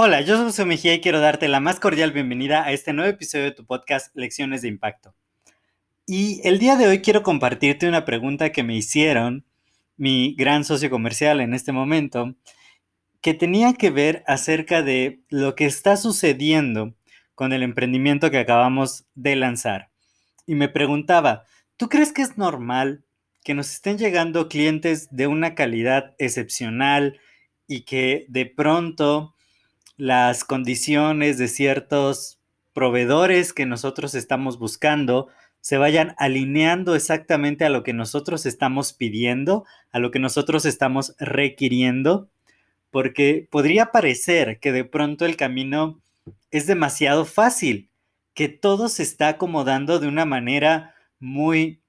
Hola, yo soy José Mejía y quiero darte la más cordial bienvenida a este nuevo episodio de tu podcast Lecciones de Impacto. Y el día de hoy quiero compartirte una pregunta que me hicieron mi gran socio comercial en este momento, que tenía que ver acerca de lo que está sucediendo con el emprendimiento que acabamos de lanzar. Y me preguntaba, ¿tú crees que es normal que nos estén llegando clientes de una calidad excepcional y que de pronto las condiciones de ciertos proveedores que nosotros estamos buscando se vayan alineando exactamente a lo que nosotros estamos pidiendo, a lo que nosotros estamos requiriendo, porque podría parecer que de pronto el camino es demasiado fácil, que todo se está acomodando de una manera muy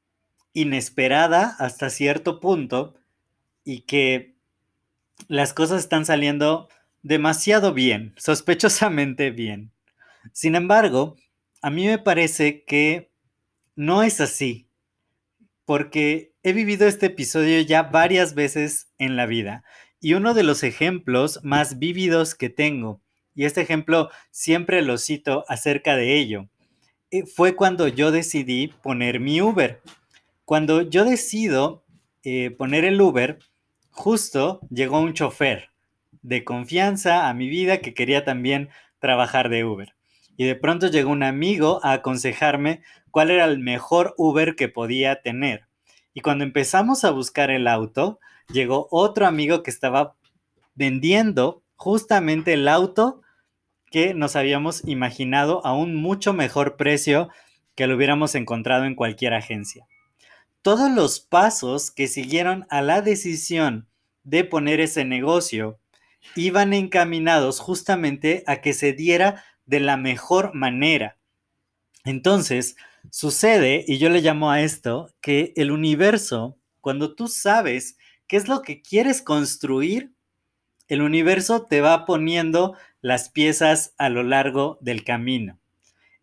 inesperada hasta cierto punto y que las cosas están saliendo demasiado bien, sospechosamente bien. Sin embargo, a mí me parece que no es así, porque he vivido este episodio ya varias veces en la vida y uno de los ejemplos más vívidos que tengo, y este ejemplo siempre lo cito acerca de ello, eh, fue cuando yo decidí poner mi Uber. Cuando yo decido eh, poner el Uber, justo llegó un chofer de confianza a mi vida que quería también trabajar de Uber. Y de pronto llegó un amigo a aconsejarme cuál era el mejor Uber que podía tener. Y cuando empezamos a buscar el auto, llegó otro amigo que estaba vendiendo justamente el auto que nos habíamos imaginado a un mucho mejor precio que lo hubiéramos encontrado en cualquier agencia. Todos los pasos que siguieron a la decisión de poner ese negocio iban encaminados justamente a que se diera de la mejor manera. Entonces, sucede, y yo le llamo a esto, que el universo, cuando tú sabes qué es lo que quieres construir, el universo te va poniendo las piezas a lo largo del camino.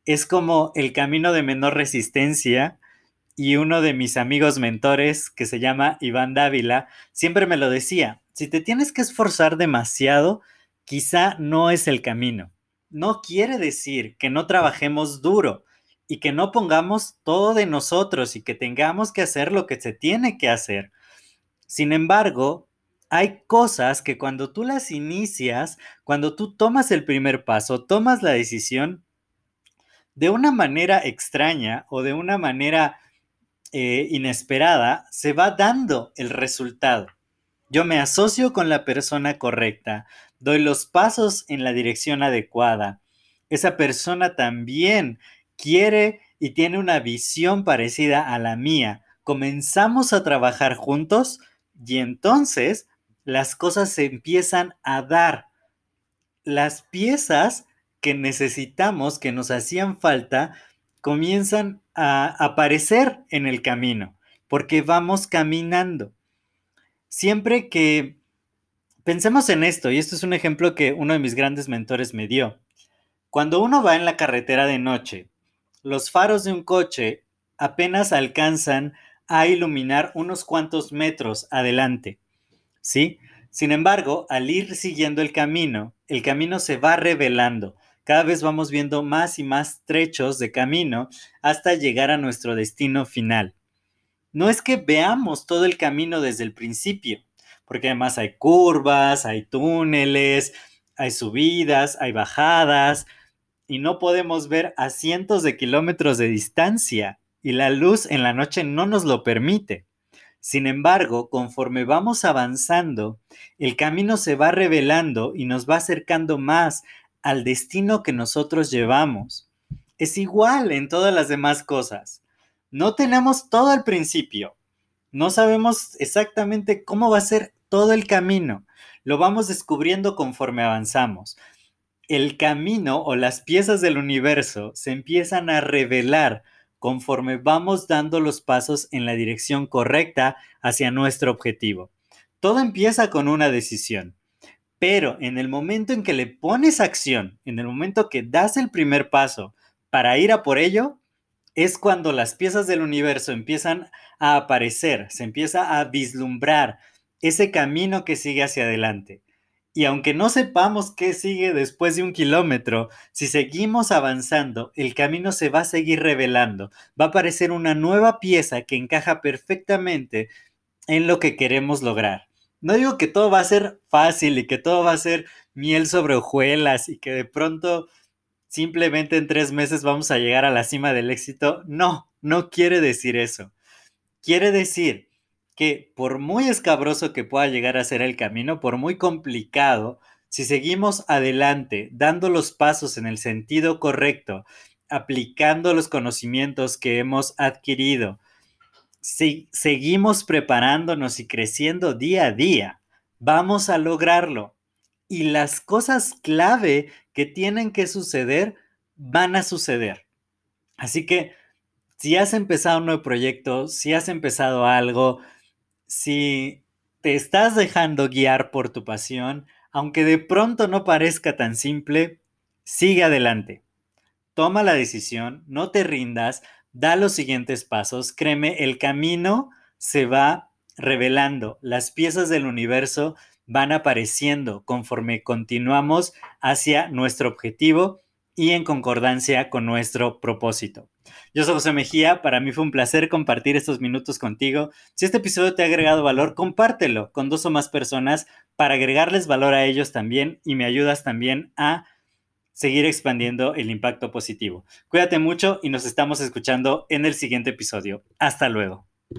Es como el camino de menor resistencia y uno de mis amigos mentores, que se llama Iván Dávila, siempre me lo decía, si te tienes que esforzar demasiado, quizá no es el camino. No quiere decir que no trabajemos duro y que no pongamos todo de nosotros y que tengamos que hacer lo que se tiene que hacer. Sin embargo, hay cosas que cuando tú las inicias, cuando tú tomas el primer paso, tomas la decisión, de una manera extraña o de una manera eh, inesperada, se va dando el resultado. Yo me asocio con la persona correcta, doy los pasos en la dirección adecuada. Esa persona también quiere y tiene una visión parecida a la mía. Comenzamos a trabajar juntos y entonces las cosas se empiezan a dar. Las piezas que necesitamos, que nos hacían falta, comienzan a aparecer en el camino, porque vamos caminando siempre que pensemos en esto, y esto es un ejemplo que uno de mis grandes mentores me dio. Cuando uno va en la carretera de noche, los faros de un coche apenas alcanzan a iluminar unos cuantos metros adelante. ¿Sí? Sin embargo, al ir siguiendo el camino, el camino se va revelando. Cada vez vamos viendo más y más trechos de camino hasta llegar a nuestro destino final no es que veamos todo el camino desde el principio, porque además hay curvas, hay túneles, hay subidas, hay bajadas, y no podemos ver a cientos de kilómetros de distancia, y la luz en la noche no nos lo permite. Sin embargo, conforme vamos avanzando, el camino se va revelando y nos va acercando más al destino que nosotros llevamos. Es igual en todas las demás cosas. No tenemos todo al principio. No sabemos exactamente cómo va a ser todo el camino. Lo vamos descubriendo conforme avanzamos. El camino o las piezas del universo se empiezan a revelar conforme vamos dando los pasos en la dirección correcta hacia nuestro objetivo. Todo empieza con una decisión, pero en el momento en que le pones acción, en el momento que das el primer paso para ir a por ello, es cuando las piezas del universo empiezan a aparecer, se empieza a vislumbrar ese camino que sigue hacia adelante. Y aunque no sepamos qué sigue después de un kilómetro, si seguimos avanzando, el camino se va a seguir revelando. Va a aparecer una nueva pieza que encaja perfectamente en lo que queremos lograr. No digo que todo va a ser fácil y que todo va a ser miel sobre hojuelas y que de pronto simplemente en tres meses vamos a llegar a la cima del éxito. No, no quiere decir eso. Quiere decir que por muy escabroso que pueda llegar a ser el camino, por muy complicado, si seguimos adelante, dando los pasos en el sentido correcto, aplicando los conocimientos que hemos adquirido, si seguimos preparándonos y creciendo día a día, vamos a lograrlo. Y las cosas clave que tienen que suceder van a suceder. Así que si has empezado un nuevo proyecto, si has empezado algo, si te estás dejando guiar por tu pasión, aunque de pronto no parezca tan simple, sigue adelante. Toma la decisión, no te rindas, da los siguientes pasos. Créeme, el camino se va revelando, las piezas del universo van apareciendo conforme continuamos hacia nuestro objetivo y en concordancia con nuestro propósito. Yo soy José Mejía, para mí fue un placer compartir estos minutos contigo. Si este episodio te ha agregado valor, compártelo con dos o más personas para agregarles valor a ellos también y me ayudas también a seguir expandiendo el impacto positivo. Cuídate mucho y nos estamos escuchando en el siguiente episodio. Hasta luego.